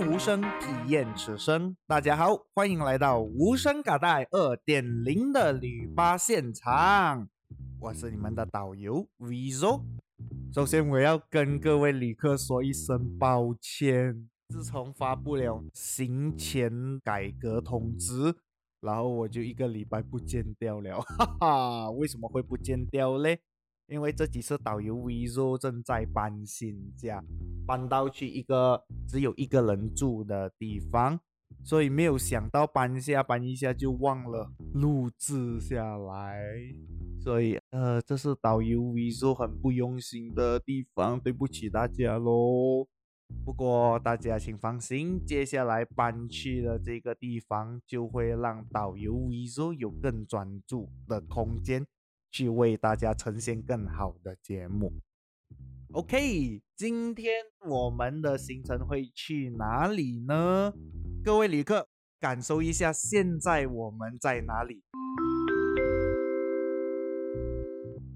无声，体验此生。大家好，欢迎来到无声嘎带二点零的旅吧现场，我是你们的导游 Vizo。首先，我要跟各位旅客说一声抱歉。自从发布了行前改革通知，然后我就一个礼拜不见掉了，哈哈。为什么会不见掉嘞？因为这几次导游 Vizo 正在搬新家，搬到去一个只有一个人住的地方，所以没有想到搬一下搬一下就忘了录制下来，所以呃，这是导游 Vizo 很不用心的地方，对不起大家喽。不过大家请放心，接下来搬去的这个地方就会让导游 Vizo 有更专注的空间。去为大家呈现更好的节目。OK，今天我们的行程会去哪里呢？各位旅客，感受一下现在我们在哪里？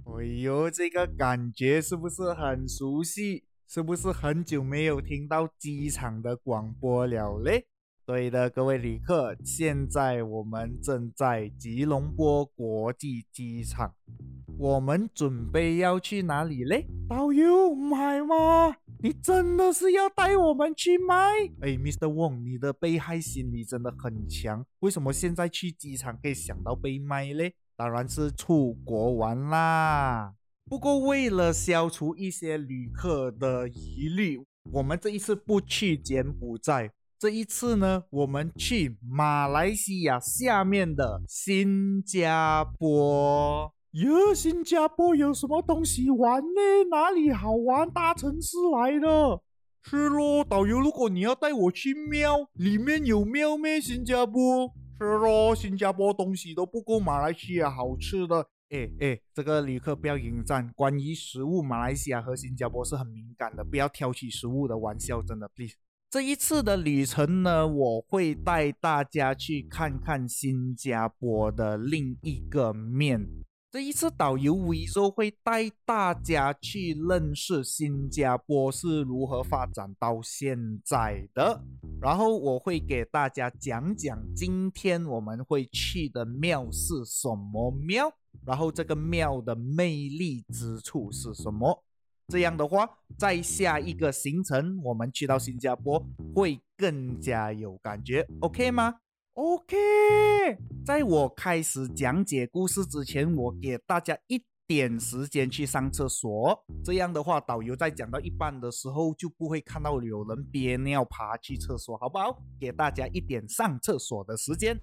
哎呦，这个感觉是不是很熟悉？是不是很久没有听到机场的广播了嘞？对的，各位旅客，现在我们正在吉隆坡国际机场，我们准备要去哪里嘞？导游，买吗？你真的是要带我们去买？哎，Mr. Wong，你的被害心理真的很强，为什么现在去机场可以想到被卖嘞？当然是出国玩啦。不过为了消除一些旅客的疑虑，我们这一次不去柬埔寨。这一次呢，我们去马来西亚下面的新加坡。哟，新加坡有什么东西玩呢？哪里好玩？大城市来的。是咯，导游，如果你要带我去庙，里面有庙咩？新加坡。是咯，新加坡东西都不够马来西亚好吃的。哎哎，这个旅客不要引战。关于食物，马来西亚和新加坡是很敏感的，不要挑起食物的玩笑，真的，please。这一次的旅程呢，我会带大家去看看新加坡的另一个面。这一次导游维说会带大家去认识新加坡是如何发展到现在的，然后我会给大家讲讲今天我们会去的庙是什么庙，然后这个庙的魅力之处是什么。这样的话，在下一个行程，我们去到新加坡会更加有感觉，OK 吗？OK。在我开始讲解故事之前，我给大家一点时间去上厕所。这样的话，导游在讲到一半的时候就不会看到有人憋尿爬去厕所，好不好？给大家一点上厕所的时间。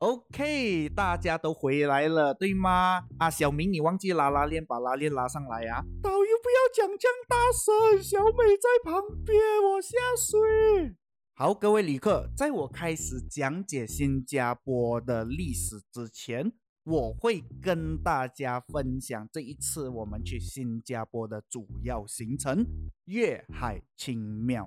OK，大家都回来了，对吗？啊，小明，你忘记拉拉链，把拉链拉上来啊！导游不要讲这样大声，小美在旁边，我下水。好，各位旅客，在我开始讲解新加坡的历史之前。我会跟大家分享这一次我们去新加坡的主要行程——粤海清庙。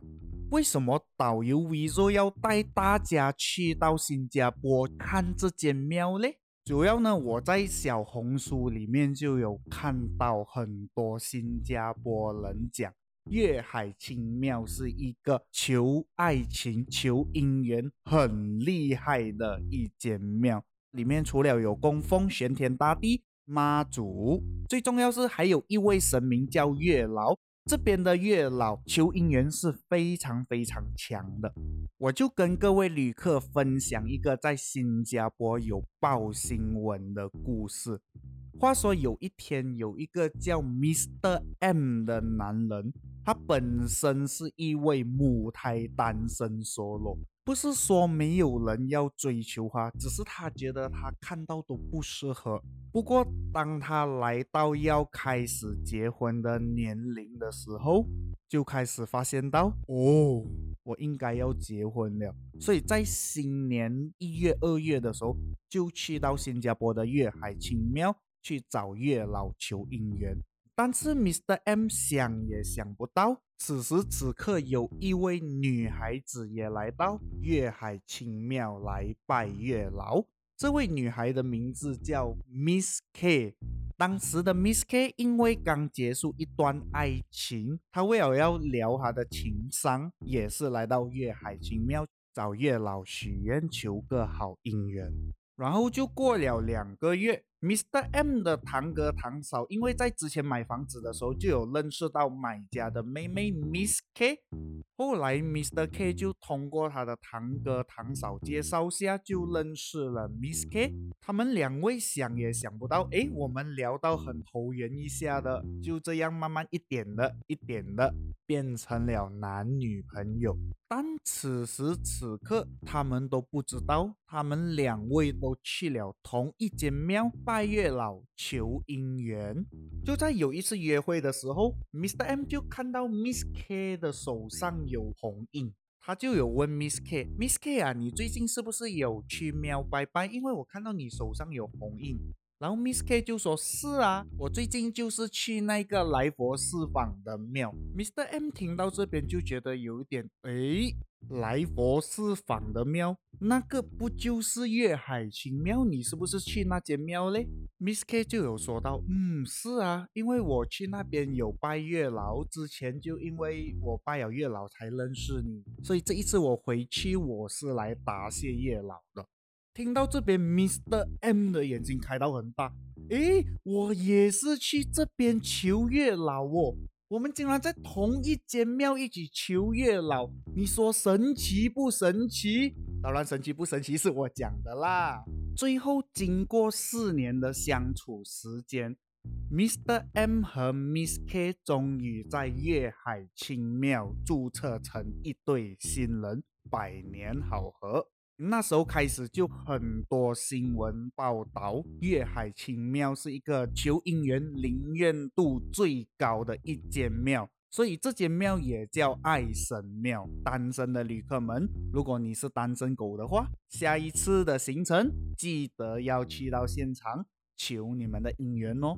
为什么导游 V 说要带大家去到新加坡看这间庙呢？主要呢，我在小红书里面就有看到很多新加坡人讲，粤海清庙是一个求爱情、求姻缘很厉害的一间庙。里面除了有供奉玄天大帝、妈祖，最重要是还有一位神明叫月老。这边的月老求姻缘是非常非常强的。我就跟各位旅客分享一个在新加坡有报新闻的故事。话说有一天，有一个叫 Mr. M 的男人，他本身是一位母胎单身 solo。不是说没有人要追求他，只是他觉得他看到都不适合。不过当他来到要开始结婚的年龄的时候，就开始发现到哦，我应该要结婚了。所以在新年一月、二月的时候，就去到新加坡的粤海清庙去找月老求姻缘。但是 Mr. M 想也想不到，此时此刻有一位女孩子也来到粤海清庙来拜月老。这位女孩的名字叫 Miss K。当时的 Miss K 因为刚结束一段爱情，她为了要聊她的情伤，也是来到月海清庙找月老许愿，求个好姻缘。然后就过了两个月。Mr. M 的堂哥堂嫂，因为在之前买房子的时候就有认识到买家的妹妹 Miss K，后来 Mr. K 就通过他的堂哥堂嫂介绍下就认识了 Miss K，他们两位想也想不到，哎，我们聊到很投缘一下的，就这样慢慢一点的、一点的变成了男女朋友。但此时此刻，他们都不知道，他们两位都去了同一间庙拜拜月老求姻缘。就在有一次约会的时候，Mr. M 就看到 Miss K 的手上有红印，他就有问 Miss K：“Miss K 啊，你最近是不是有去庙拜拜？因为我看到你手上有红印。”然后 Miss K 就说：“是啊，我最近就是去那个来佛寺坊的庙。”Mr. M 听到这边就觉得有一点，诶，来佛寺坊的庙，那个不就是月海清庙？你是不是去那间庙嘞？Miss K 就有说到：“嗯，是啊，因为我去那边有拜月老，之前就因为我拜了月老才认识你，所以这一次我回去我是来答谢月老的。”听到这边，Mr. M 的眼睛开到很大。诶，我也是去这边求月老哦。我们竟然在同一间庙一起求月老，你说神奇不神奇？当然神奇不神奇是我讲的啦。最后经过四年的相处时间，Mr. M 和 Miss K 终于在月海清庙注册成一对新人，百年好合。那时候开始就很多新闻报道，粤海清庙是一个求姻缘灵验度最高的一间庙，所以这间庙也叫爱神庙。单身的旅客们，如果你是单身狗的话，下一次的行程记得要去到现场求你们的姻缘哦。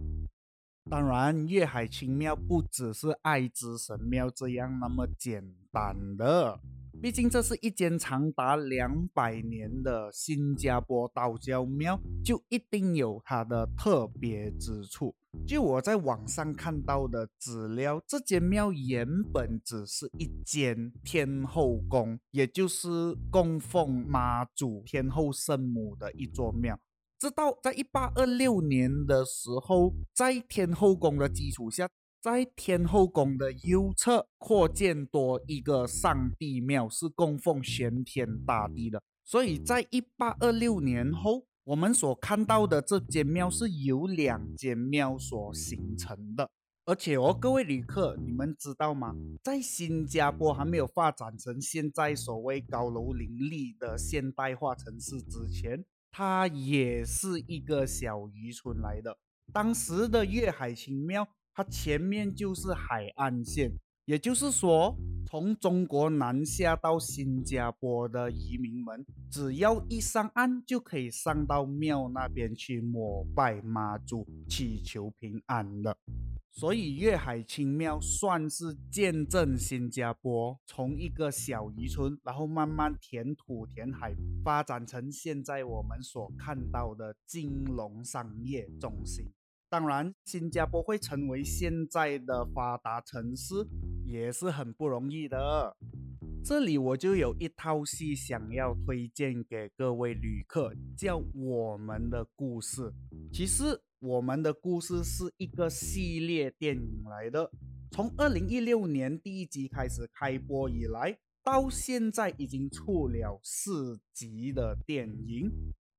当然，粤海清庙不只是爱之神庙这样那么简单的。毕竟这是一间长达两百年的新加坡道教庙，就一定有它的特别之处。就我在网上看到的资料，这间庙原本只是一间天后宫，也就是供奉妈祖、天后圣母的一座庙。直到在一八二六年的时候，在天后宫的基础下。在天后宫的右侧扩建多一个上帝庙，是供奉玄天大帝的。所以在一八二六年后，我们所看到的这间庙是由两间庙所形成的。而且哦，各位旅客，你们知道吗？在新加坡还没有发展成现在所谓高楼林立的现代化城市之前，它也是一个小渔村来的。当时的粤海清庙。它前面就是海岸线，也就是说，从中国南下到新加坡的移民们，只要一上岸，就可以上到庙那边去膜拜妈祖，祈求平安了。所以，粤海清庙算是见证新加坡从一个小渔村，然后慢慢填土填海，发展成现在我们所看到的金融商业中心。当然，新加坡会成为现在的发达城市也是很不容易的。这里我就有一套戏想要推荐给各位旅客，叫《我们的故事》。其实，《我们的故事》是一个系列电影来的，从二零一六年第一集开始开播以来，到现在已经出了四集的电影。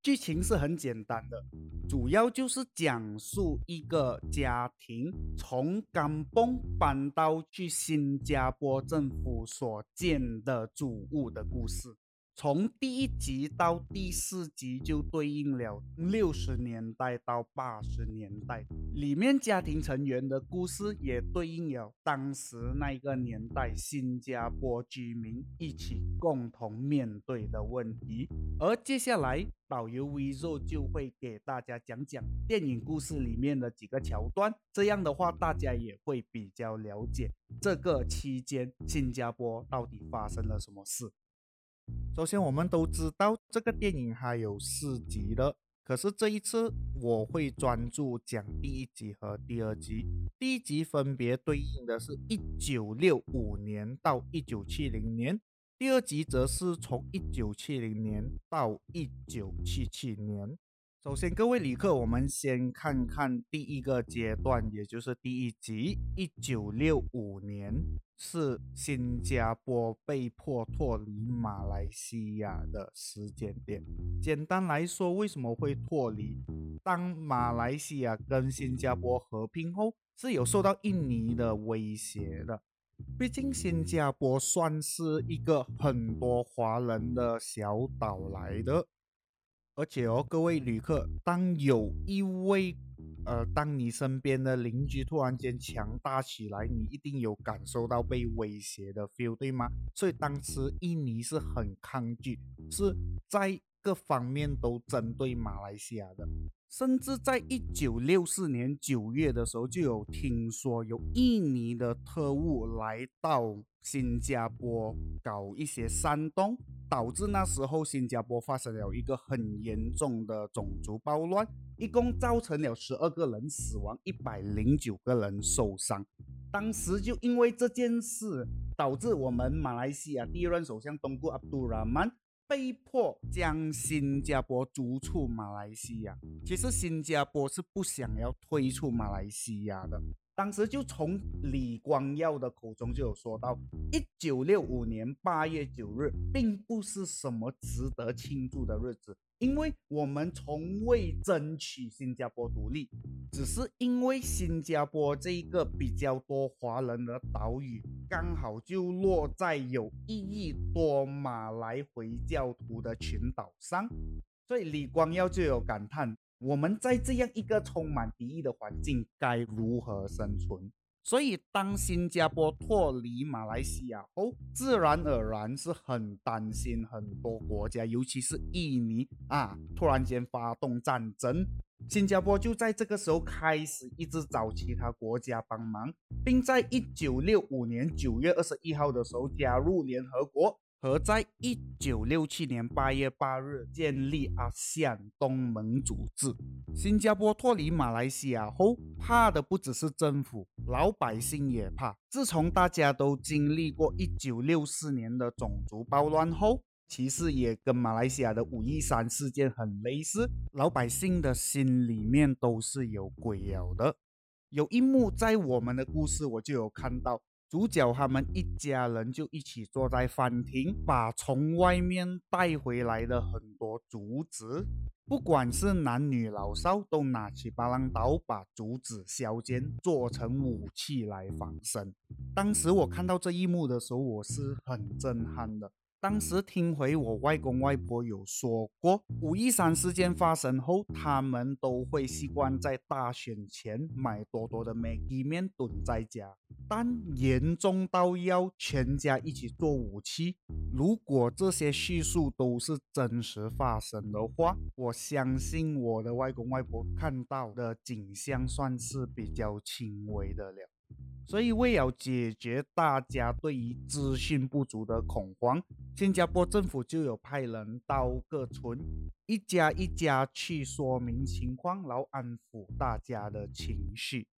剧情是很简单的，主要就是讲述一个家庭从甘崩搬到去新加坡政府所建的主屋的故事。从第一集到第四集就对应了六十年代到八十年代，里面家庭成员的故事也对应了当时那个年代新加坡居民一起共同面对的问题。而接下来导游 V 肉就会给大家讲讲电影故事里面的几个桥段，这样的话大家也会比较了解这个期间新加坡到底发生了什么事。首先，我们都知道这个电影还有四集的，可是这一次我会专注讲第一集和第二集。第一集分别对应的是一九六五年到一九七零年，第二集则是从一九七零年到一九七七年。首先，各位旅客，我们先看看第一个阶段，也就是第一集。一九六五年是新加坡被迫脱离马来西亚的时间点。简单来说，为什么会脱离？当马来西亚跟新加坡合并后，是有受到印尼的威胁的。毕竟新加坡算是一个很多华人的小岛来的。而且哦，各位旅客，当有一位，呃，当你身边的邻居突然间强大起来，你一定有感受到被威胁的 feel，对吗？所以当时印尼是很抗拒，是在各方面都针对马来西亚的。甚至在一九六四年九月的时候，就有听说有印尼的特务来到新加坡搞一些煽动，导致那时候新加坡发生了一个很严重的种族暴乱，一共造成了十二个人死亡，一百零九个人受伤。当时就因为这件事，导致我们马来西亚第一任首相东姑阿卜拉曼。被迫将新加坡逐出马来西亚。其实新加坡是不想要退出马来西亚的。当时就从李光耀的口中就有说到，一九六五年八月九日并不是什么值得庆祝的日子，因为我们从未争取新加坡独立，只是因为新加坡这一个比较多华人的岛屿，刚好就落在有一亿多马来回教徒的群岛上，所以李光耀就有感叹。我们在这样一个充满敌意的环境，该如何生存？所以，当新加坡脱离马来西亚后，自然而然是很担心很多国家，尤其是印尼啊，突然间发动战争，新加坡就在这个时候开始一直找其他国家帮忙，并在一九六五年九月二十一号的时候加入联合国。和在一九六七年八月八日建立阿西安东盟组织。新加坡脱离马来西亚后，怕的不只是政府，老百姓也怕。自从大家都经历过一九六四年的种族暴乱后，其实也跟马来西亚的五一三事件很类似，老百姓的心里面都是有鬼了的。有一幕在我们的故事，我就有看到。主角他们一家人就一起坐在饭厅，把从外面带回来的很多竹子，不管是男女老少，都拿起巴郎刀把竹子削尖，做成武器来防身。当时我看到这一幕的时候，我是很震撼的。当时听回我外公外婆有说过，五一三事件发生后，他们都会习惯在大选前买多多的麦记面囤在家，但严重到要全家一起做武器。如果这些叙述都是真实发生的话，我相信我的外公外婆看到的景象算是比较轻微的了。所以，为了解决大家对于资讯不足的恐慌，新加坡政府就有派人到各村，一家一家去说明情况，然后安抚大家的情绪。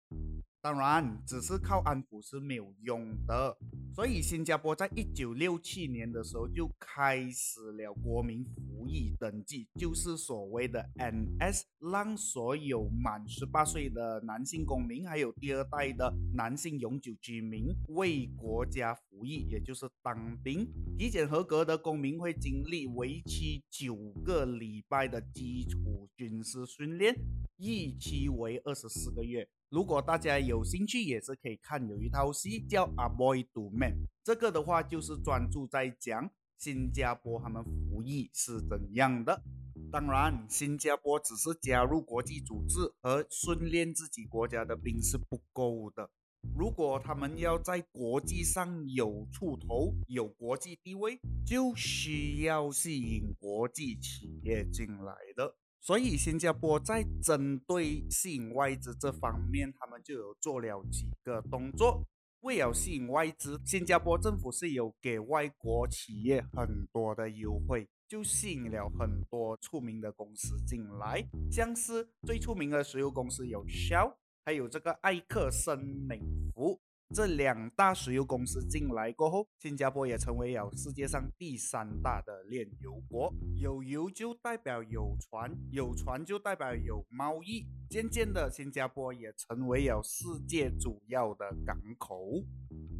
当然，只是靠安抚是没有用的。所以，新加坡在一九六七年的时候就开始了国民服役登记，就是所谓的 NS，让所有满十八岁的男性公民，还有第二代的男性永久居民为国家服役，也就是当兵。体检合格的公民会经历为期九个礼拜的基础军事训练，役期为二十四个月。如果大家有兴趣，也是可以看有一套戏叫《A Boy to Man》，这个的话就是专注在讲新加坡他们服役是怎样的。当然，新加坡只是加入国际组织和训练自己国家的兵是不够的。如果他们要在国际上有出头、有国际地位，就需要吸引国际企业进来的。所以，新加坡在针对吸引外资这方面，他们就有做了几个动作。为了吸引外资，新加坡政府是有给外国企业很多的优惠，就吸引了很多出名的公司进来，像是最出名的石油公司有 Shell，还有这个埃克森美孚。这两大石油公司进来过后，新加坡也成为了世界上第三大的炼油国。有油就代表有船，有船就代表有贸易。渐渐的，新加坡也成为了世界主要的港口。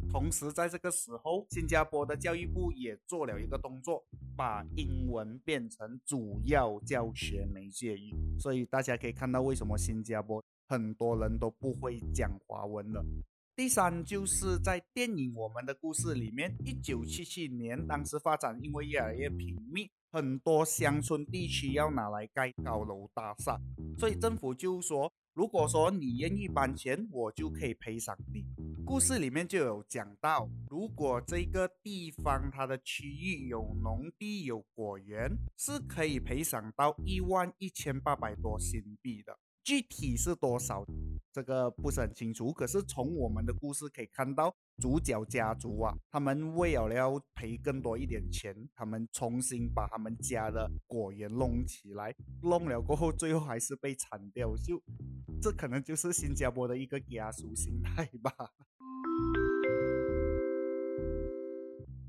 同时，在这个时候，新加坡的教育部也做了一个动作，把英文变成主要教学媒介语。所以大家可以看到，为什么新加坡很多人都不会讲华文了。第三就是在电影《我们的故事》里面，一九七七年，当时发展因为越来越频密，很多乡村地区要拿来盖高楼大厦，所以政府就说，如果说你愿意搬迁，我就可以赔偿你。故事里面就有讲到，如果这个地方它的区域有农地有果园，是可以赔偿到一万一千八百多新币的。具体是多少，这个不是很清楚。可是从我们的故事可以看到，主角家族啊，他们为了要赔更多一点钱，他们重新把他们家的果园弄起来，弄了过后，最后还是被铲掉。就这可能就是新加坡的一个家属心态吧。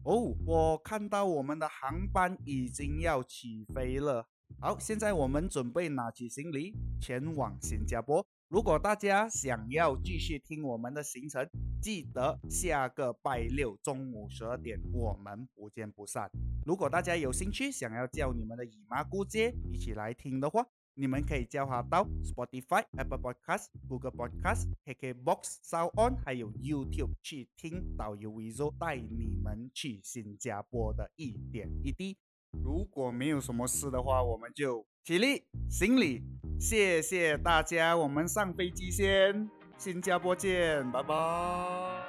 哦，我看到我们的航班已经要起飞了。好，现在我们准备拿起行李前往新加坡。如果大家想要继续听我们的行程，记得下个拜六中午十二点我们不见不散。如果大家有兴趣想要叫你们的姨妈姑姐一起来听的话，你们可以叫她到 Spotify、Apple Podcast、Google Podcast、KKBox、Sound On，还有 YouTube 去听导游 Vizo 带你们去新加坡的一点一滴。如果没有什么事的话，我们就起立行礼，谢谢大家，我们上飞机先，新加坡见，拜拜。